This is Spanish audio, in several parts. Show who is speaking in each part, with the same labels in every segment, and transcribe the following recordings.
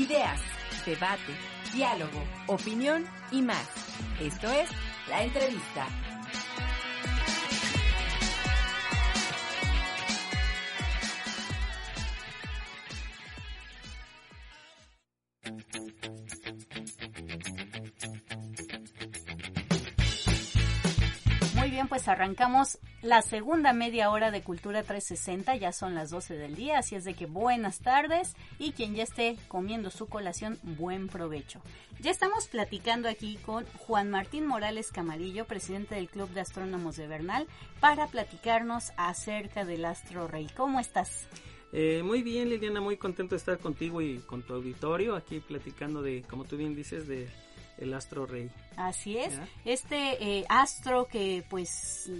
Speaker 1: Ideas, debate, diálogo, opinión y más. Esto es La Entrevista.
Speaker 2: Muy bien, pues arrancamos la segunda media hora de Cultura 360, ya son las 12 del día, así es de que buenas tardes y quien ya esté comiendo su colación, buen provecho. Ya estamos platicando aquí con Juan Martín Morales Camarillo, presidente del Club de Astrónomos de Bernal, para platicarnos acerca del astro rey. ¿Cómo estás?
Speaker 3: Eh, muy bien, Liliana, muy contento de estar contigo y con tu auditorio aquí platicando de, como tú bien dices, de el astro rey.
Speaker 2: Así es. Este eh, astro que, pues,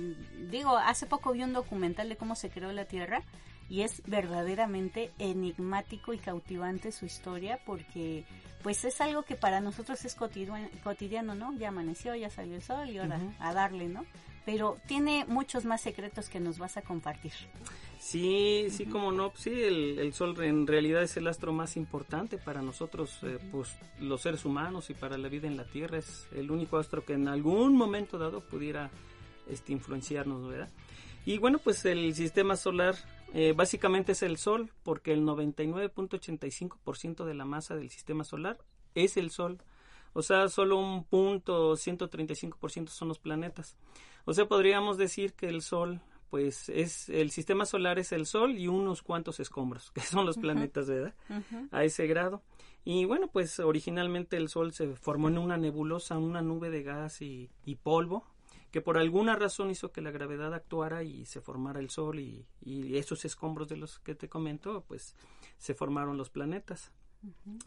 Speaker 2: digo, hace poco vi un documental de cómo se creó la Tierra y es verdaderamente enigmático y cautivante su historia porque, pues, es algo que para nosotros es cotidiano, cotidiano ¿no? Ya amaneció, ya salió el sol y ahora a darle, ¿no? Pero tiene muchos más secretos que nos vas a compartir.
Speaker 3: Sí, sí, como no, sí, el, el, Sol en realidad es el astro más importante para nosotros, eh, pues los seres humanos y para la vida en la Tierra. Es el único astro que en algún momento dado pudiera este, influenciarnos, ¿verdad? Y bueno, pues el sistema solar eh, básicamente es el Sol, porque el 99.85% de la masa del sistema solar es el Sol. O sea, solo un punto 135% son los planetas. O sea, podríamos decir que el Sol pues es el sistema solar es el Sol y unos cuantos escombros, que son los planetas, ¿verdad? A ese grado. Y bueno, pues originalmente el Sol se formó en una nebulosa, una nube de gas y, y polvo, que por alguna razón hizo que la gravedad actuara y se formara el Sol y, y esos escombros de los que te comento, pues se formaron los planetas.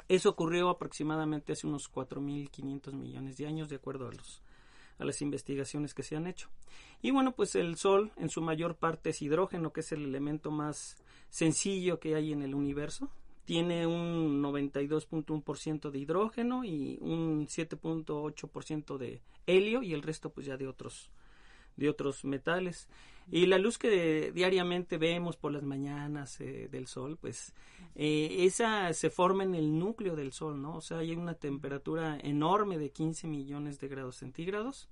Speaker 3: Eso ocurrió aproximadamente hace unos 4.500 millones de años, de acuerdo a los a las investigaciones que se han hecho. Y bueno, pues el Sol en su mayor parte es hidrógeno, que es el elemento más sencillo que hay en el universo. Tiene un 92.1% de hidrógeno y un 7.8% de helio y el resto pues ya de otros de otros metales. Y la luz que diariamente vemos por las mañanas eh, del sol, pues eh, esa se forma en el núcleo del sol, ¿no? O sea, hay una temperatura enorme de 15 millones de grados centígrados.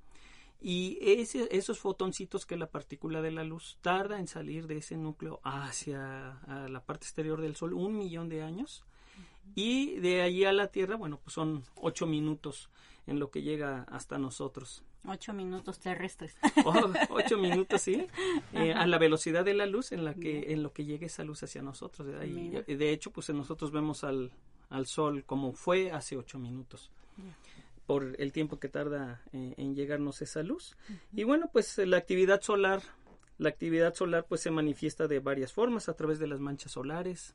Speaker 3: Y ese, esos fotoncitos que la partícula de la luz tarda en salir de ese núcleo hacia la parte exterior del Sol un millón de años. Y de allí a la Tierra, bueno, pues son ocho minutos en lo que llega hasta nosotros.
Speaker 2: Ocho minutos terrestres.
Speaker 3: Oh, ocho minutos, sí. Eh, a la velocidad de la luz en la que en lo que llegue esa luz hacia nosotros. Y, de hecho, pues nosotros vemos al, al sol como fue hace ocho minutos. Por el tiempo que tarda eh, en llegarnos esa luz. Y bueno, pues la actividad solar, la actividad solar pues se manifiesta de varias formas, a través de las manchas solares,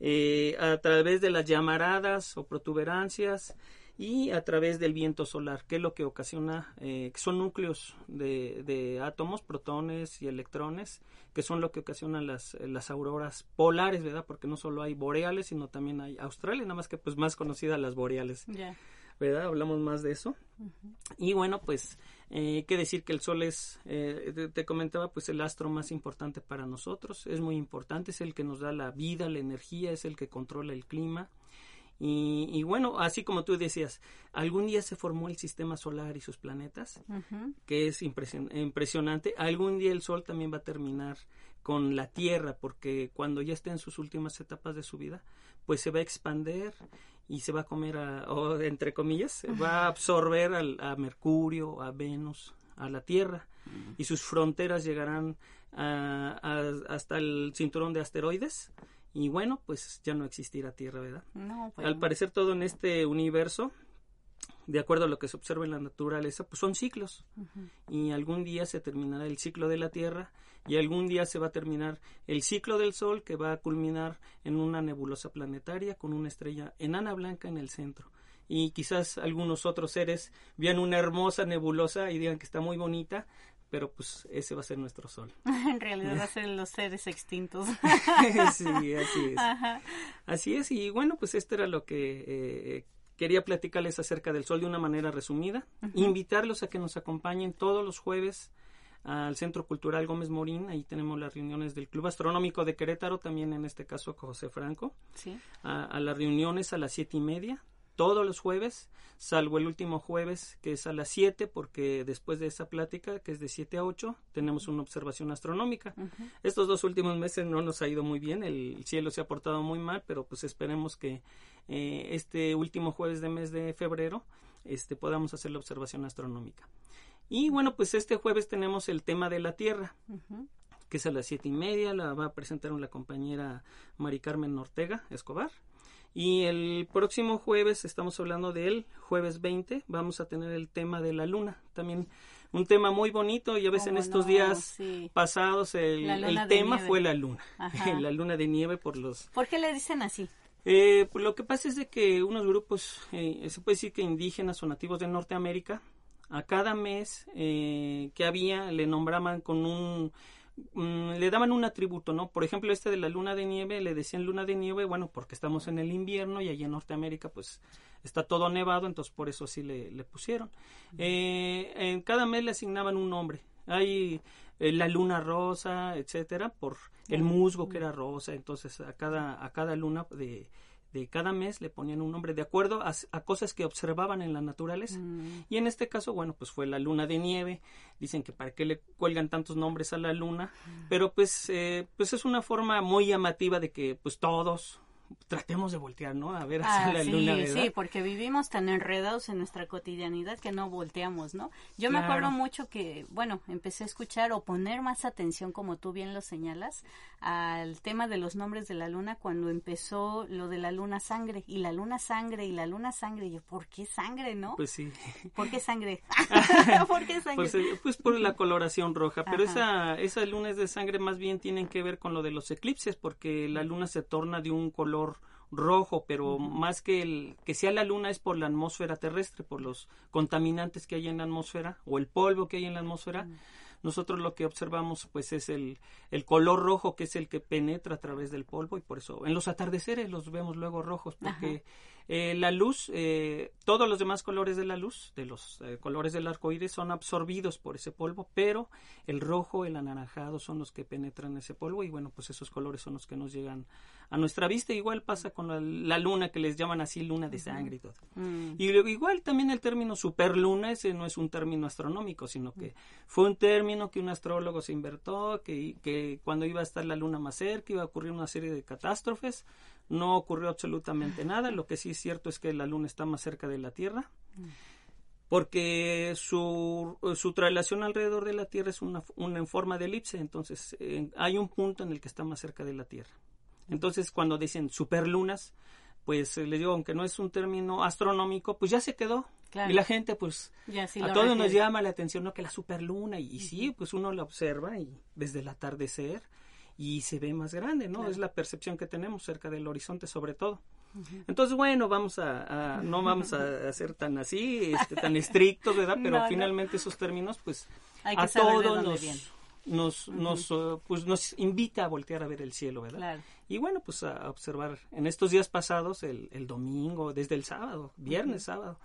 Speaker 3: eh, a través de las llamaradas o protuberancias, y a través del viento solar, que es lo que ocasiona, eh, que son núcleos de, de, átomos, protones y electrones, que son lo que ocasionan las, las auroras polares, ¿verdad? Porque no solo hay boreales, sino también hay australes, nada más que pues más conocidas las boreales, ¿verdad? Hablamos más de eso. Y bueno, pues eh, que decir que el Sol es, eh, te, te, comentaba, pues el astro más importante para nosotros, es muy importante, es el que nos da la vida, la energía, es el que controla el clima, y, y, bueno, así como tú decías, algún día se formó el sistema solar y sus planetas, que es impresion impresionante. Algún día el Sol también va a terminar con la Tierra, porque cuando ya esté en sus últimas etapas de su vida, pues se va a expander y se va a comer, a, o entre comillas, va a absorber al, a Mercurio, a Venus, a la Tierra, y sus fronteras llegarán a, a, hasta el cinturón de asteroides y bueno, pues ya no existirá Tierra, ¿verdad?
Speaker 2: No, pues
Speaker 3: Al parecer todo en este universo, de acuerdo a lo que se observa en la naturaleza, pues son ciclos. Uh -huh. Y algún día se terminará el ciclo de la Tierra y algún día se va a terminar el ciclo del Sol que va a culminar en una nebulosa planetaria con una estrella enana blanca en el centro. Y quizás algunos otros seres vean una hermosa nebulosa y digan que está muy bonita, pero pues ese va a ser nuestro sol.
Speaker 2: en realidad va a ser los seres extintos.
Speaker 3: sí, así es. Ajá. Así es, y bueno, pues esto era lo que eh, quería platicarles acerca del sol de una manera resumida. Uh -huh. Invitarlos a que nos acompañen todos los jueves al Centro Cultural Gómez Morín, ahí tenemos las reuniones del Club Astronómico de Querétaro, también en este caso con José Franco, a, las reuniones a las siete y media, todos los jueves, salvo el último jueves que es a las 7, porque después de esa plática, que es de 7 a 8, tenemos una observación astronómica. Estos dos últimos meses no nos ha ido muy bien, el cielo se ha portado muy mal, pero pues esperemos que eh, este último jueves de mes de febrero este, podamos hacer la observación astronómica. Y bueno, pues este jueves tenemos el tema de la Tierra. que es a las siete y media, la va a presentar la compañera Mari Carmen Ortega Escobar. Y el próximo jueves, estamos hablando del jueves 20, vamos a tener el tema de la luna. También un tema muy bonito, ya ves en estos días pasados el, tema fue la luna, la luna de nieve por los...
Speaker 2: ¿Por qué le dicen así?
Speaker 3: Eh, pues lo que pasa es de que unos grupos, eh, se puede decir que indígenas o nativos de Norteamérica, a cada mes eh, que había le nombraban con un Mm, le daban un atributo, ¿no? Por ejemplo, este de la luna de nieve, le decían luna de nieve, bueno, porque estamos en el invierno y allí en Norteamérica, pues está todo nevado, entonces por eso así le, le pusieron. Eh, en cada mes le asignaban un nombre. Hay eh, la luna rosa, etcétera, por el musgo que era rosa, entonces a cada, a cada luna de de cada mes le ponían un nombre de acuerdo a, cosas que observaban en la naturaleza. Mm. Y en este caso, bueno, pues fue la luna de nieve. Dicen que para qué le cuelgan tantos nombres a la luna, mm. pero pues, eh, pues es una forma muy llamativa de que pues todos tratemos de voltear, ¿no? A ver hacia ah, la luna,
Speaker 2: Sí, porque vivimos tan enredados en nuestra cotidianidad que no volteamos, ¿no? Yo me acuerdo mucho que, bueno, empecé a escuchar o poner más atención, como tú bien lo señalas, al tema de los nombres de la luna cuando empezó lo de la luna sangre y la luna sangre y la luna sangre. Y yo, ¿por qué sangre, no?
Speaker 3: Pues sí.
Speaker 2: ¿Por qué sangre? ¿Por qué sangre?
Speaker 3: Pues, eh, pues, por la coloración roja, pero esa, esas lunas de sangre más bien tienen que ver con lo de los eclipses, porque la luna se torna de un color rojo, pero más que el que sea la luna es por la atmósfera terrestre, por los contaminantes que hay en la atmósfera o el polvo que hay en la atmósfera. Nosotros lo que observamos pues es el, el color rojo que es el que penetra a través del polvo y por eso en los atardeceres los vemos luego rojos porque eh, la luz, eh, todos los demás colores de la luz, de los eh, colores del arco iris, son absorbidos por ese polvo, pero el rojo, el anaranjado son los que penetran ese polvo y bueno, pues esos colores son los que nos llegan a nuestra vista. Igual pasa con la, luna, que les llaman así luna de sangre y todo. Mm. Y luego, igual también el término superluna, ese no es un término astronómico, sino que fue un término que un astrólogo se invertó, que, que cuando iba a estar la luna más cerca iba a ocurrir una serie de catástrofes no ocurrió absolutamente nada. Lo que sí es cierto es que la Luna está más cerca de la Tierra. Porque su, su traslación alrededor de la Tierra es una, en forma de elipse. Entonces, hay un punto en el que está más cerca de la Tierra. Entonces, cuando dicen superlunas, pues les digo, aunque no es un término astronómico, pues ya se quedó. Y la gente, pues, a todos nos llama la atención, ¿no? Que la superluna, y, y sí, pues uno la observa y desde el atardecer y se ve más grande, ¿no? Es la percepción que tenemos cerca del horizonte sobre todo. Entonces, bueno, vamos a, no vamos a, ser tan así, este, tan estrictos, ¿verdad? Pero finalmente esos términos, pues, a todos nos, nos, nos, uh, pues nos invita a voltear a ver el cielo, ¿verdad? Y bueno, pues a observar en estos días pasados, el, el domingo, desde el sábado, viernes, sábado,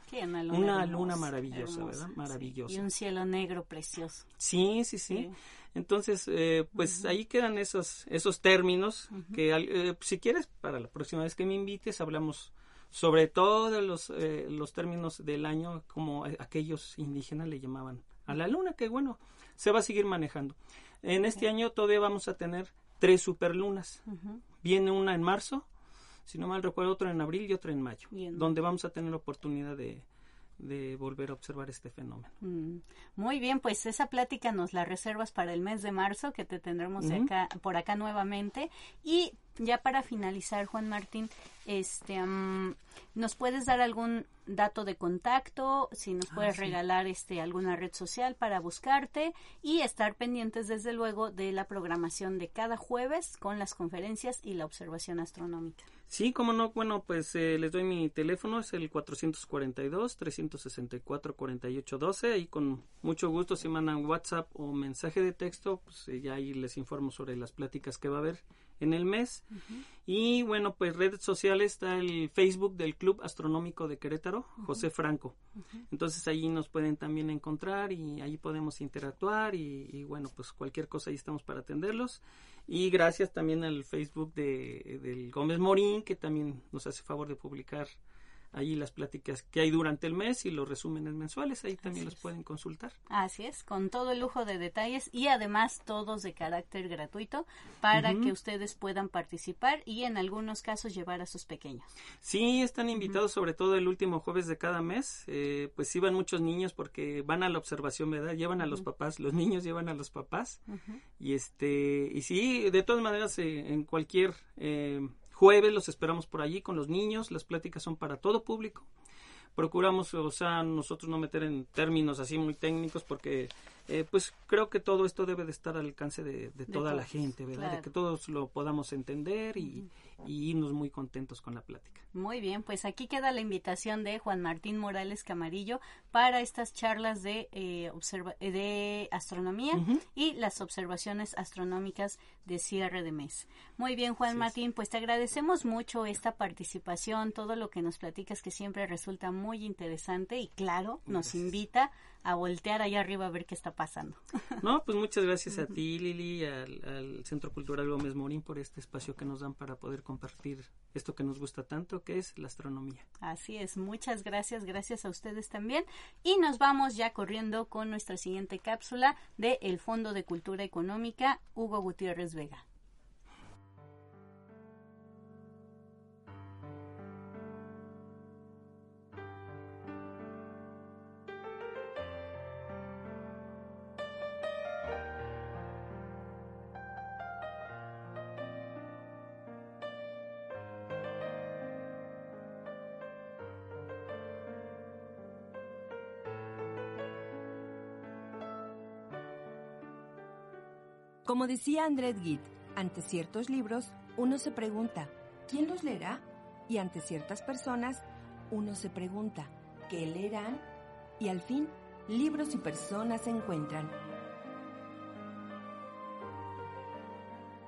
Speaker 3: una luna, maravillosa, ¿verdad? Maravillosa.
Speaker 2: Y un cielo negro precioso.
Speaker 3: Sí, sí, sí. Entonces, eh, pues ahí quedan esos, esos términos que eh, si quieres, para la próxima vez que me invites, hablamos sobre todos los, eh, los términos del año como aquellos indígenas le llamaban a la luna, que bueno, se va a seguir manejando. En este año todavía vamos a tener tres superlunas. Viene una en marzo, si no mal recuerdo, otra en abril y otra en mayo, donde vamos a tener la oportunidad de, de volver a observar este fenómeno.
Speaker 2: Mm, muy bien, pues esa plática nos la reservas para el mes de marzo, que te tendremos acá, por acá nuevamente. Y ya para finalizar, Juan Martín, este, ¿nos puedes dar algún dato de contacto? Si nos ah, puedes regalar este, alguna red social para buscarte y estar pendientes, desde luego, de la programación de cada jueves con las conferencias y la observación astronómica.
Speaker 3: Sí, como no, bueno, pues eh, les doy mi teléfono, es el 442-364-4812 y con mucho gusto si mandan WhatsApp o mensaje de texto, pues eh, ya ahí les informo sobre las pláticas que va a haber en el mes. Y bueno, pues redes sociales está el Facebook del Club Astronómico de Querétaro, José Franco. Entonces ahí nos pueden también encontrar y ahí podemos interactuar y, bueno, pues cualquier cosa ahí estamos para atenderlos. Y gracias también al Facebook de, del Gómez Morín, que también nos hace favor de publicar ahí las pláticas que hay durante el mes y los resúmenes mensuales, ahí también los pueden consultar.
Speaker 2: Así es, con todo el lujo de detalles y además todos de carácter gratuito para que ustedes puedan participar y en algunos casos llevar a sus pequeños.
Speaker 3: Sí, están invitados sobre todo el último jueves de cada mes, eh, pues iban muchos niños porque van a la observación, ¿verdad? Llevan a los papás, los niños llevan a los papás. Y este, y sí, de todas maneras eh, en cualquier... Eh, Jueves los esperamos por allí con los niños, las pláticas son para todo público. Procuramos, o sea, nosotros no meter en términos así muy técnicos porque eh, pues creo que todo esto debe de estar al alcance de, toda la gente, ¿verdad? De que todos lo podamos entender y, irnos muy contentos con la plática.
Speaker 2: Muy bien, pues aquí queda la invitación de Juan Martín Morales Camarillo para estas charlas de, eh, eh, de astronomía y las observaciones astronómicas de cierre de mes. Muy bien, Juan Martín, pues te agradecemos mucho esta participación, todo lo que nos platicas que siempre resulta muy interesante y claro, nos invita a voltear allá arriba a ver qué está pasando.
Speaker 3: No, pues muchas gracias a ti, Lili, al, al Centro Cultural Gómez Morín por este espacio que nos dan para poder compartir esto que nos gusta tanto, que es la astronomía.
Speaker 2: Así es, muchas gracias, gracias a ustedes también. Y nos vamos ya corriendo con nuestra siguiente cápsula de El Fondo de Cultura Económica, Hugo Gutiérrez Vega.
Speaker 1: Como decía Andrés Gide, ante ciertos libros uno se pregunta, ¿quién los leerá? Y ante ciertas personas uno se pregunta, ¿qué leerán? Y al fin, libros y personas se encuentran.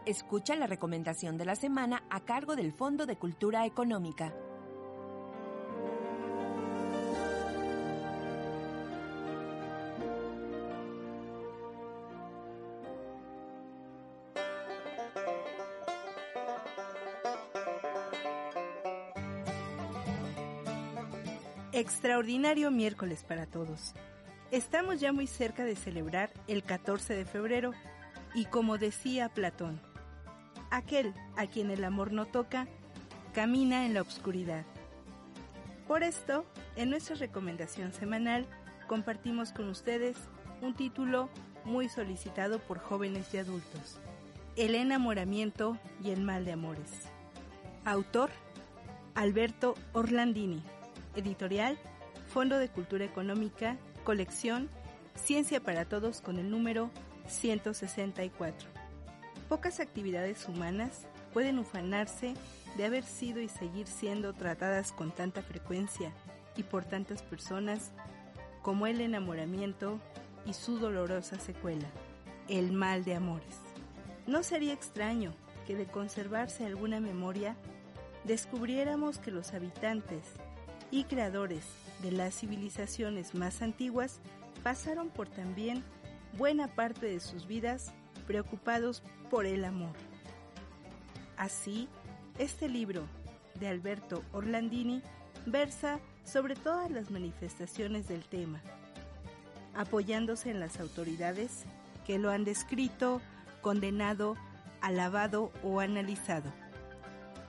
Speaker 1: Escucha la recomendación de la semana a cargo del Fondo de Cultura Económica.
Speaker 4: Extraordinario miércoles para todos. Estamos ya muy cerca de celebrar el 14 de febrero y como decía Platón, aquel a quien el amor no toca, camina en la oscuridad. Por esto, en nuestra recomendación semanal, compartimos con ustedes un título muy solicitado por jóvenes y adultos, El enamoramiento y el mal de amores. Autor, Alberto Orlandini. Editorial, Fondo de Cultura Económica, colección Ciencia para Todos con el número 164. Pocas actividades humanas pueden ufanarse de haber sido y seguir siendo tratadas con tanta frecuencia y por tantas personas como el enamoramiento y su dolorosa secuela, el mal de amores. No sería extraño que de conservarse alguna memoria, descubriéramos que los habitantes y creadores de las civilizaciones más antiguas pasaron por también buena parte de sus vidas preocupados por el amor. Así, este libro de Alberto Orlandini versa sobre todas las manifestaciones del tema, apoyándose en las autoridades que lo han descrito, condenado, alabado o analizado,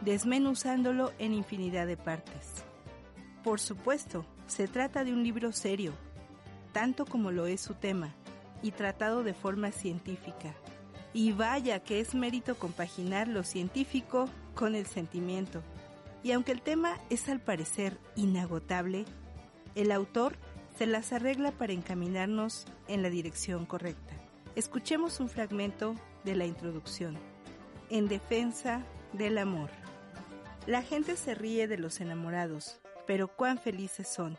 Speaker 4: desmenuzándolo en infinidad de partes. Por supuesto, se trata de un libro serio, tanto como lo es su tema, y tratado de forma científica. Y vaya que es mérito compaginar lo científico con el sentimiento. Y aunque el tema es al parecer inagotable, el autor se las arregla para encaminarnos en la dirección correcta. Escuchemos un fragmento de la introducción. En defensa del amor. La gente se ríe de los enamorados, pero cuán felices son.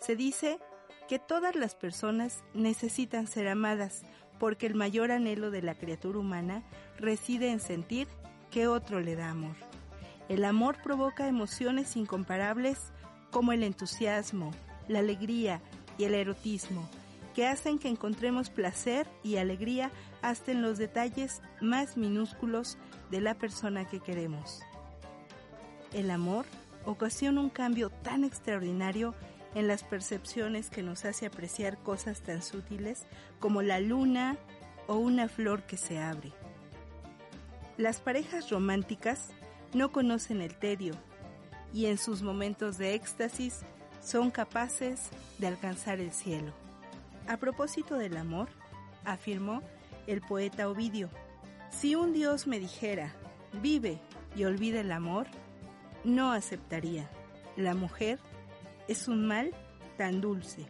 Speaker 4: Se dice que todas las personas necesitan ser amadas, porque el mayor anhelo de la criatura humana reside en sentir ¿qué otro le da amor? El amor provoca emociones incomparables como el entusiasmo, la alegría y el erotismo, que hacen que encontremos placer y alegría hasta en los detalles más minúsculos de la persona que queremos. El amor ocasiona un cambio tan extraordinario en las percepciones que nos hace apreciar cosas tan sutiles como la luna o una flor que se abre. Las parejas románticas no conocen el tedio y en sus momentos de éxtasis son capaces de alcanzar el cielo. A propósito del amor, afirmó el poeta Ovidio, si un Dios me dijera, vive y olvida el amor, no aceptaría. La mujer es un mal tan dulce.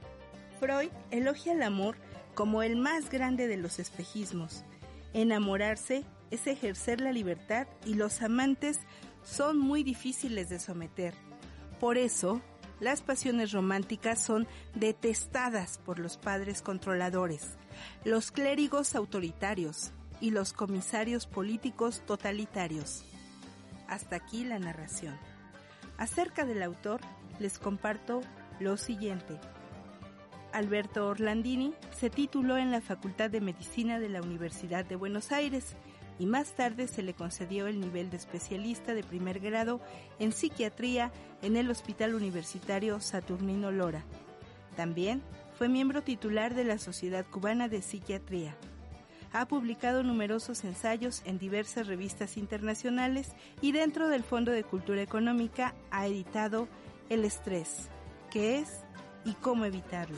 Speaker 4: Freud elogia el amor como el más grande de los espejismos. Enamorarse es ejercer la libertad y los amantes son muy difíciles de someter. Por eso, las pasiones románticas son detestadas por los padres controladores, los clérigos autoritarios y los comisarios políticos totalitarios. Hasta aquí la narración. Acerca del autor, les comparto lo siguiente. Alberto Orlandini se tituló en la Facultad de Medicina de la Universidad de Buenos Aires y más tarde se le concedió el nivel de especialista de primer grado en psiquiatría en el Hospital Universitario Saturnino Lora. También fue miembro titular de la Sociedad Cubana de Psiquiatría. Ha publicado numerosos ensayos en diversas revistas internacionales y dentro del Fondo de Cultura Económica ha editado El estrés, qué es y cómo evitarlo.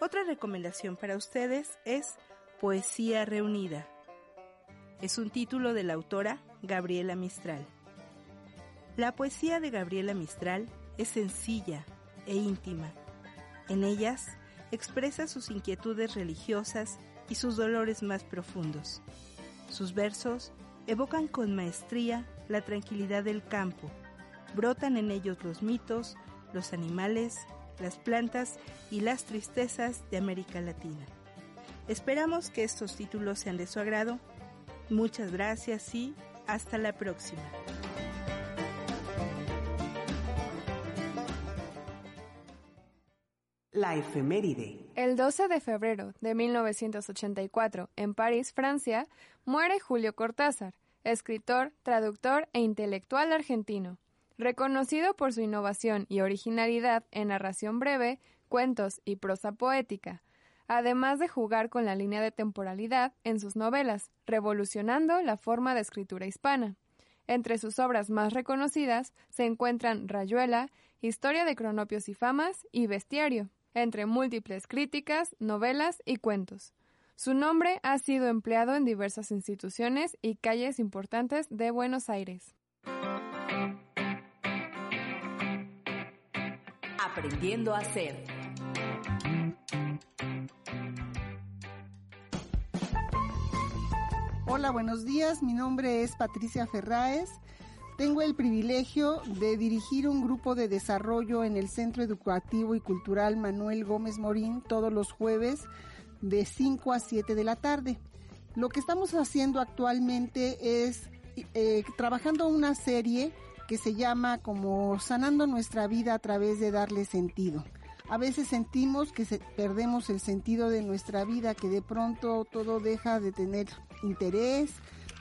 Speaker 4: Otra recomendación para ustedes es Poesía Reunida es un título de la autora Gabriela Mistral. La poesía de Gabriela Mistral es sencilla e íntima. En ellas expresa sus inquietudes religiosas y sus dolores más profundos. Sus versos evocan con maestría la tranquilidad del campo. Brotan en ellos los mitos, los animales, las plantas y las tristezas de América Latina. Esperamos que estos títulos sean de su agrado Muchas gracias y hasta la próxima.
Speaker 5: La efeméride.
Speaker 6: El 12 de febrero de 1984, en París, Francia, muere Julio Cortázar, escritor, traductor e intelectual argentino. Reconocido por su innovación y originalidad en narración breve, cuentos y prosa poética, además de jugar con la línea de temporalidad en sus novelas, revolucionando la forma de escritura hispana. Entre sus obras más reconocidas se encuentran Rayuela, Historia de Cronopios y Famas y Bestiario, entre múltiples críticas, novelas y cuentos. Su nombre ha sido empleado en diversas instituciones y calles importantes de Buenos Aires.
Speaker 5: Aprendiendo a ser.
Speaker 7: Hola, buenos días. Mi nombre es Patricia Ferráez. Tengo el privilegio de dirigir un grupo de desarrollo en el Centro Educativo y Cultural Manuel Gómez Morín todos los jueves de 5 a 7 de la tarde. Lo que estamos haciendo actualmente es eh, trabajando una serie que se llama como Sanando nuestra vida a través de darle sentido. A veces sentimos que perdemos el sentido de nuestra vida, que de pronto todo deja de tener interés,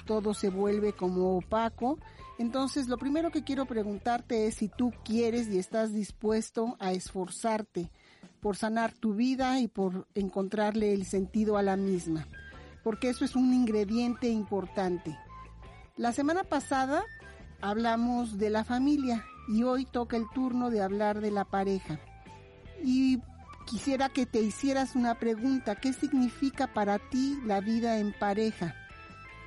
Speaker 7: todo se vuelve como opaco. Entonces, lo primero que quiero preguntarte es si tú quieres y estás dispuesto a esforzarte por sanar tu vida y por encontrarle el sentido a la misma, porque eso es un ingrediente importante. La semana pasada hablamos de la familia y hoy toca el turno de hablar de la pareja y quisiera que te hicieras una pregunta. ¿Qué significa para ti la vida en pareja?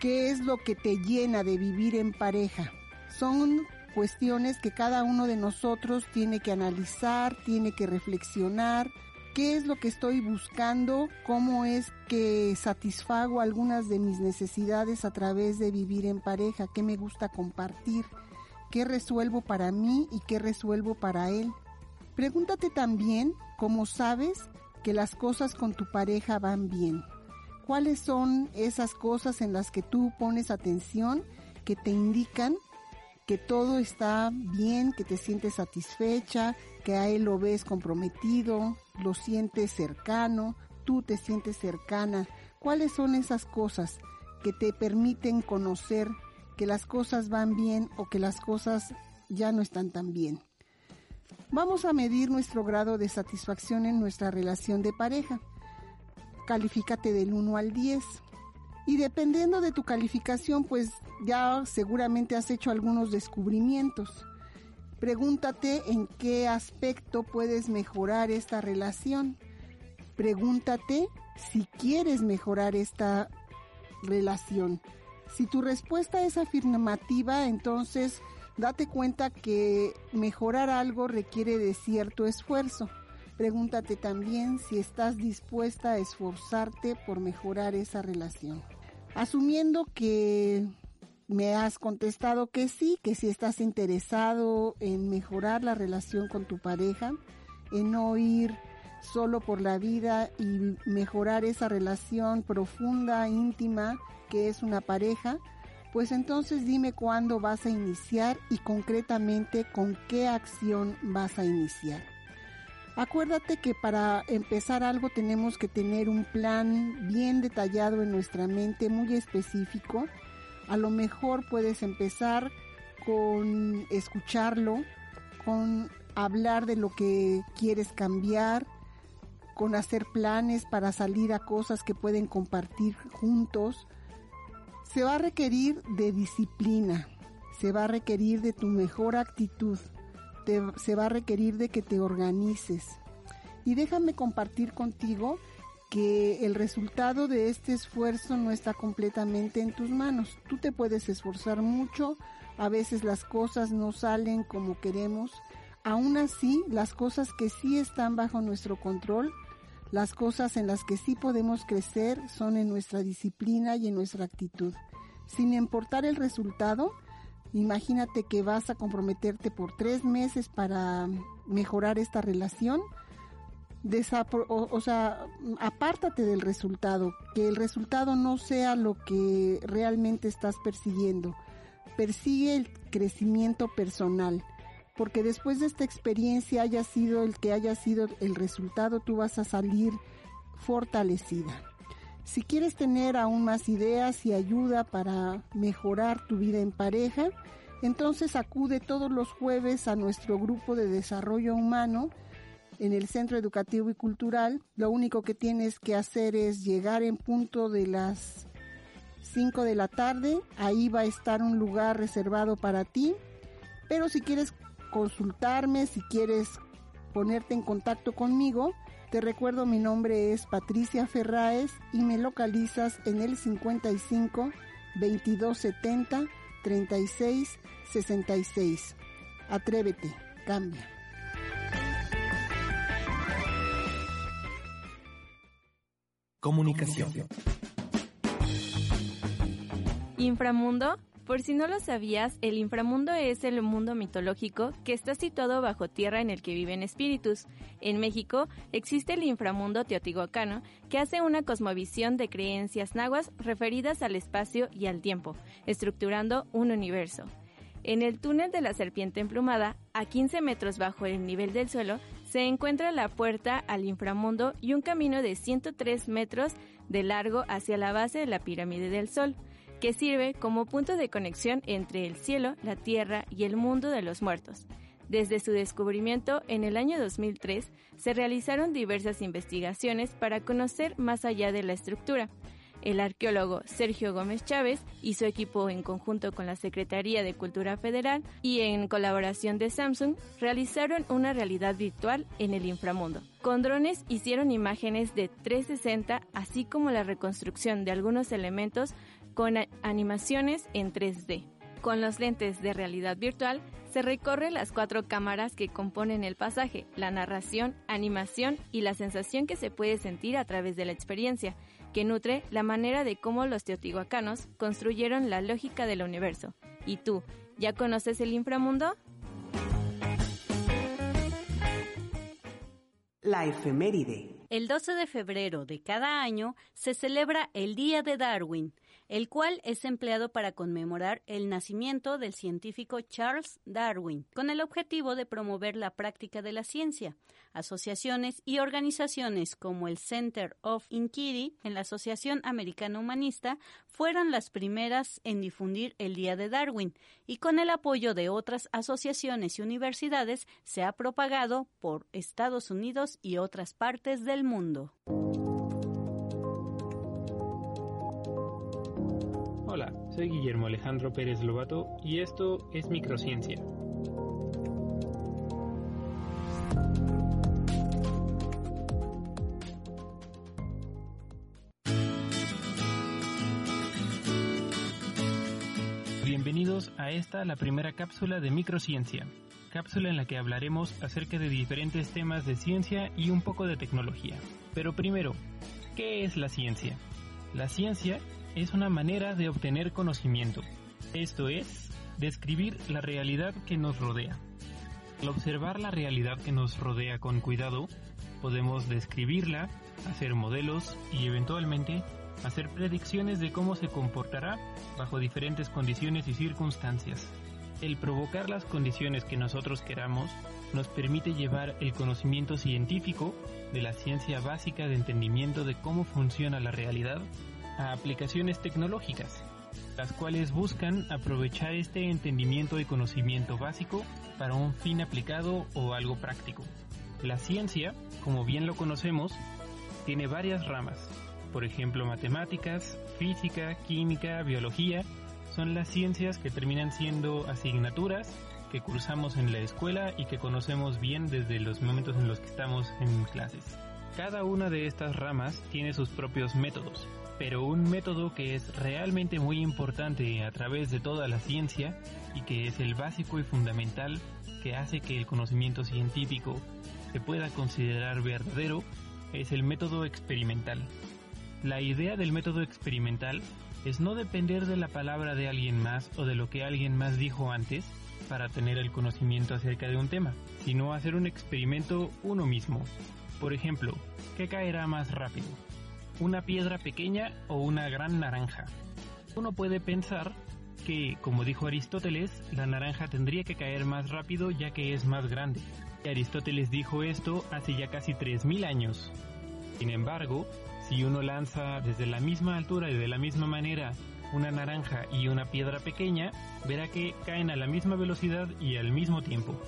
Speaker 7: ¿Qué es lo que te llena de vivir en pareja? Son cuestiones que cada uno de nosotros tiene que analizar, tiene que reflexionar. ¿Qué es lo que estoy buscando? ¿Cómo es que satisfago algunas de mis necesidades a través de vivir en pareja? ¿Qué me gusta compartir? ¿Qué resuelvo para mí y qué resuelvo para él? Pregúntate también cómo sabes que las cosas con tu pareja van bien. ¿Cuáles son esas cosas en las que tú pones atención que te indican que todo está bien, que te sientes satisfecha, que a él lo ves comprometido, lo sientes cercano, tú te sientes cercana. ¿Cuáles son esas cosas que te permiten conocer que las cosas van bien o que las cosas ya no están tan bien? Vamos a medir nuestro grado de satisfacción en nuestra relación de pareja. Califícate del 1 al 10. Y dependiendo de tu calificación, pues ya seguramente has hecho algunos descubrimientos. Pregúntate en qué aspecto puedes mejorar esta relación. Pregúntate si quieres mejorar esta relación. Si tu respuesta es afirmativa, entonces date cuenta que mejorar algo requiere de cierto esfuerzo. Pregúntate también si estás dispuesta a esforzarte por mejorar esa relación. Asumiendo que me has contestado que sí, que si estás interesado en mejorar la relación con tu pareja, en no ir solo por la vida y mejorar esa relación profunda, íntima que es una pareja, pues entonces dime cuándo vas a iniciar y concretamente con qué acción vas a iniciar. Acuérdate que para empezar algo tenemos que tener un plan bien detallado en nuestra mente, muy específico. A lo mejor puedes empezar con escucharlo, con hablar de lo que quieres cambiar, con hacer planes para salir a cosas que pueden compartir juntos, se va a requerir de disciplina, se va a requerir de tu mejor actitud, se va a requerir de que te organices. Y déjame compartir contigo que el resultado de este esfuerzo no está completamente en tus manos. Tú te puedes esforzar mucho, a veces las cosas no salen como queremos. Aún así, las cosas que sí están bajo nuestro control, las cosas en las que sí podemos crecer son en nuestra disciplina y en nuestra actitud. Sin importar el resultado, imagínate que vas a comprometerte por tres meses para mejorar esta relación. o, sea, apártate del resultado, que el resultado no sea lo que realmente estás persiguiendo. Persigue el crecimiento personal porque después de esta experiencia haya sido el que haya sido el resultado, tú vas a salir fortalecida. Si quieres tener aún más ideas y ayuda para mejorar tu vida en pareja, entonces acude todos los jueves a nuestro grupo de desarrollo humano en el Centro Educativo y Cultural. Lo único que tienes que hacer es llegar en punto de las 5 de la tarde. Ahí va a estar un lugar reservado para ti. Pero si quieres consultarme, si quieres ponerte en contacto conmigo, te recuerdo mi nombre es Patricia Ferraes y me localizas en el 55 2270 36 66. Atrévete, cambia.
Speaker 5: Comunicación.
Speaker 8: Inframundo por si no lo sabías, el inframundo es el mundo mitológico que está situado bajo tierra en el que viven espíritus. En México existe el inframundo teotihuacano, que hace una cosmovisión de creencias nahuas referidas al espacio y al tiempo, estructurando un universo. En el túnel de la serpiente emplumada, a 15 metros bajo el nivel del suelo, se encuentra la puerta al inframundo y un camino de 103 metros de largo hacia la base de la pirámide del Sol que sirve como punto de conexión entre el cielo, la tierra y el mundo de los muertos. Desde su descubrimiento en el año 2003 se realizaron diversas investigaciones para conocer más allá de la estructura. El arqueólogo Sergio Gómez Chávez y su equipo en conjunto con la Secretaría de Cultura Federal y en colaboración de Samsung realizaron una realidad virtual en el inframundo. Con drones hicieron imágenes de 360 así como la reconstrucción de algunos elementos con animaciones en 3D. Con los lentes de realidad virtual se recorren las cuatro cámaras que componen el pasaje, la narración, animación y la sensación que se puede sentir a través de la experiencia, que nutre la manera de cómo los teotihuacanos construyeron la lógica del universo. ¿Y tú, ya conoces el inframundo?
Speaker 5: La efeméride.
Speaker 2: El 12 de febrero de cada año se celebra el Día de Darwin, el cual es empleado para conmemorar el nacimiento del científico Charles Darwin, con el objetivo de promover la práctica de la ciencia. Asociaciones y organizaciones como el Center of Inquiry en la Asociación Americana Humanista fueron las primeras en difundir el Día de Darwin y con el apoyo de otras asociaciones y universidades se ha propagado por Estados Unidos y otras partes del mundo.
Speaker 9: Hola, soy Guillermo Alejandro Pérez Lobato y esto es Microciencia. Bienvenidos a esta, la primera cápsula de Microciencia, cápsula en la que hablaremos acerca de diferentes temas de ciencia y un poco de tecnología. Pero primero, ¿qué es la ciencia? La ciencia es una manera de obtener conocimiento, esto es, describir la realidad que nos rodea. Al observar la realidad que nos rodea con cuidado, podemos describirla, hacer modelos y eventualmente hacer predicciones de cómo se comportará bajo diferentes condiciones y circunstancias. El provocar las condiciones que nosotros queramos nos permite llevar el conocimiento científico de la ciencia básica de entendimiento de cómo funciona la realidad a aplicaciones tecnológicas, las cuales buscan aprovechar este entendimiento y conocimiento básico para un fin aplicado o algo práctico. La ciencia, como bien lo conocemos, tiene varias ramas. Por ejemplo, matemáticas, física, química, biología, son las ciencias que terminan siendo asignaturas que cursamos en la escuela y que conocemos bien desde los momentos en los que estamos en clases. Cada una de estas ramas tiene sus propios métodos, pero un método que es realmente muy importante a través de toda la ciencia y que es el básico y fundamental que hace que el conocimiento científico se pueda considerar verdadero es el método experimental. La idea del método experimental es no depender de la palabra de alguien más o de lo que alguien más dijo antes para tener el conocimiento acerca de un tema, sino hacer un experimento uno mismo. Por ejemplo, ¿qué caerá más rápido? Una piedra pequeña o una gran naranja. Uno puede pensar que, como dijo Aristóteles, la naranja tendría que caer más rápido ya que es más grande. Y Aristóteles dijo esto hace ya casi 3.000 años. Sin embargo, si uno lanza desde la misma altura y de la misma manera una naranja y una piedra pequeña, verá que caen a la misma velocidad y al mismo tiempo.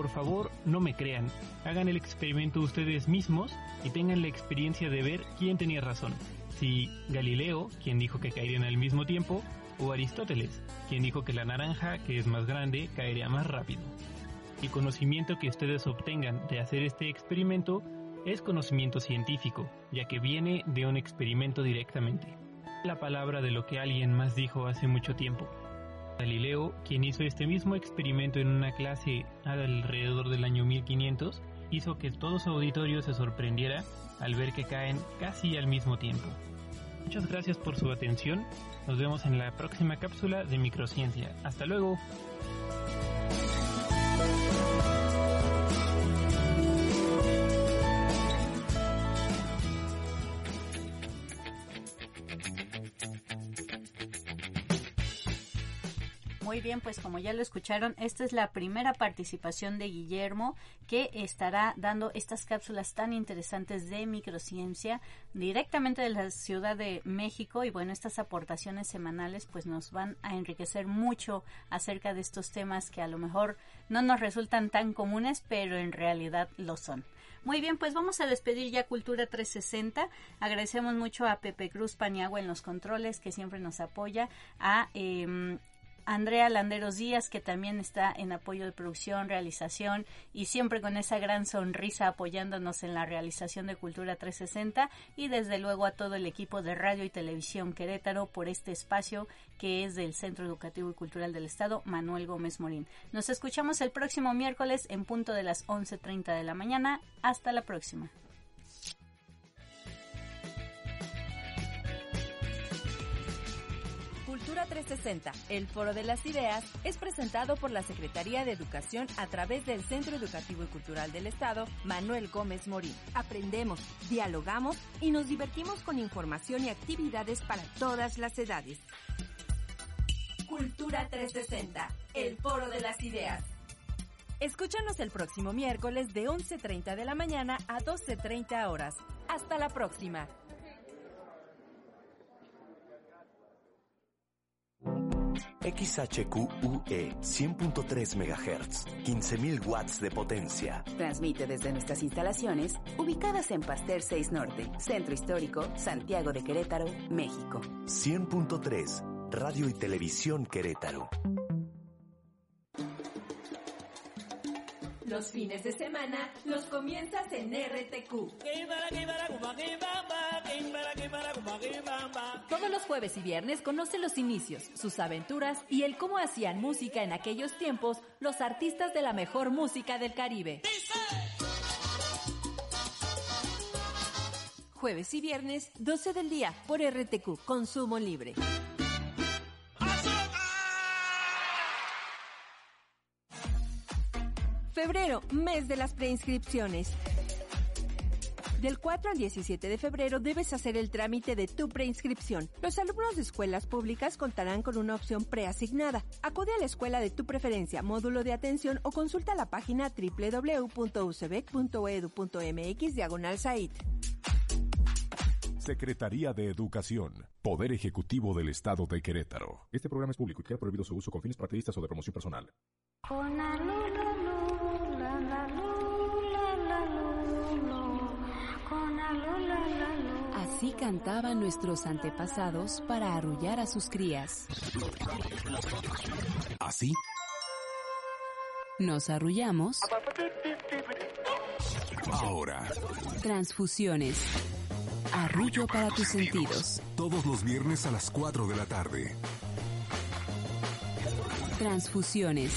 Speaker 9: Por favor, no me crean. Hagan el experimento ustedes mismos y tengan la experiencia de ver quién tenía razón. Si Galileo, quien dijo que caerían al mismo tiempo, o Aristóteles, quien dijo que la naranja, que es más grande, caería más rápido. El conocimiento que ustedes obtengan de hacer este experimento es conocimiento científico, ya que viene de un experimento directamente. La palabra de lo que alguien más dijo hace mucho tiempo. Galileo, quien hizo este mismo experimento en una clase alrededor del año 1500, hizo que todo su auditorio se sorprendiera al ver que caen casi al mismo tiempo. Muchas gracias por su atención. Nos vemos en la próxima cápsula de Microciencia. Hasta luego.
Speaker 2: Muy bien, pues como ya lo escucharon, esta es la primera participación de Guillermo que estará dando estas cápsulas tan interesantes de microciencia directamente de la Ciudad de México y bueno, estas aportaciones semanales pues nos van a enriquecer mucho acerca de estos temas que a lo mejor no nos resultan tan comunes, pero en realidad lo son. Muy bien, pues vamos a despedir ya Cultura 360. Agradecemos mucho a Pepe Cruz Paniagua en los controles, que siempre nos apoya, a eh, Andrea Landeros Díaz, que también está en apoyo de producción, realización y siempre con esa gran sonrisa apoyándonos en la realización de Cultura 360 y desde luego a todo el equipo de Radio y Televisión Querétaro por este espacio que es del Centro Educativo y Cultural del Estado, Manuel Gómez Morín. Nos escuchamos el próximo miércoles en punto de las 11.30 de la mañana. Hasta la próxima.
Speaker 1: Cultura Cultura 360, el foro de las ideas, es presentado por la Secretaría de Educación a través del Centro Educativo y Cultural del Estado, Manuel Gómez Morín. Aprendemos, dialogamos y nos divertimos con información y actividades para todas las edades. Cultura 360, el foro de las ideas. Escúchanos el próximo miércoles de 11.30 de la mañana a 12.30 horas. Hasta la próxima.
Speaker 10: XHQUE 100.3 MHz, 15.000 watts de potencia.
Speaker 11: Transmite desde nuestras instalaciones ubicadas en Pasteur 6 Norte, Centro Histórico, Santiago de Querétaro, México.
Speaker 10: 100.3 Radio y Televisión Querétaro.
Speaker 1: Los fines de semana los comienzas en RTQ. Todos los jueves y viernes conoce los inicios, sus aventuras y el cómo hacían música en aquellos tiempos los artistas de la mejor música del Caribe. Jueves y viernes, 12 del día, por RTQ, consumo libre. Febrero, mes de las preinscripciones. Del 4 al 17 de febrero debes hacer el trámite de tu preinscripción. Los alumnos de escuelas públicas contarán con una opción preasignada. Acude a la escuela de tu preferencia, módulo de atención o consulta la página www.ucbec.edu.mx diagonal SAIT.
Speaker 12: Secretaría de Educación. Poder Ejecutivo del Estado de Querétaro. Este programa es público y queda prohibido su uso con fines partidistas o de promoción personal.
Speaker 13: Así cantaban nuestros antepasados para arrullar a sus crías.
Speaker 12: ¿Así?
Speaker 13: Nos arrullamos.
Speaker 12: Ahora.
Speaker 13: Transfusiones. Arrullo para tus sentidos.
Speaker 12: Todos los viernes a las 4 de la tarde.
Speaker 13: Transfusiones.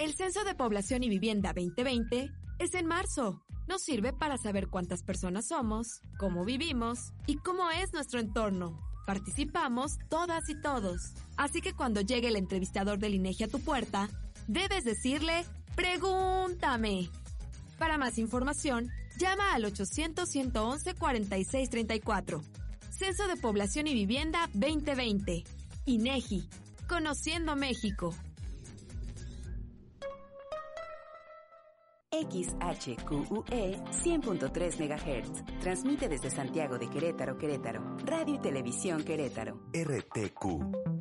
Speaker 14: El Censo de Población y Vivienda 2020 es en marzo. Nos sirve para saber cuántas personas somos, cómo vivimos y cómo es nuestro entorno. Participamos todas y todos. Así que cuando llegue el entrevistador del INEGI a tu puerta, debes decirle, pregúntame. Para más información, llama al 800-111-4634. Censo de Población y Vivienda 2020. INEGI. Conociendo México.
Speaker 11: XHQUE 100.3 MHz. Transmite desde Santiago de Querétaro, Querétaro. Radio y Televisión Querétaro.
Speaker 10: RTQ.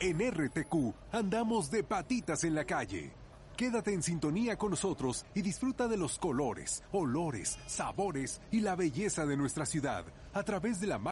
Speaker 12: En RTQ andamos de patitas en la calle. Quédate en sintonía con nosotros y disfruta de los colores, olores, sabores y la belleza de nuestra ciudad a través de la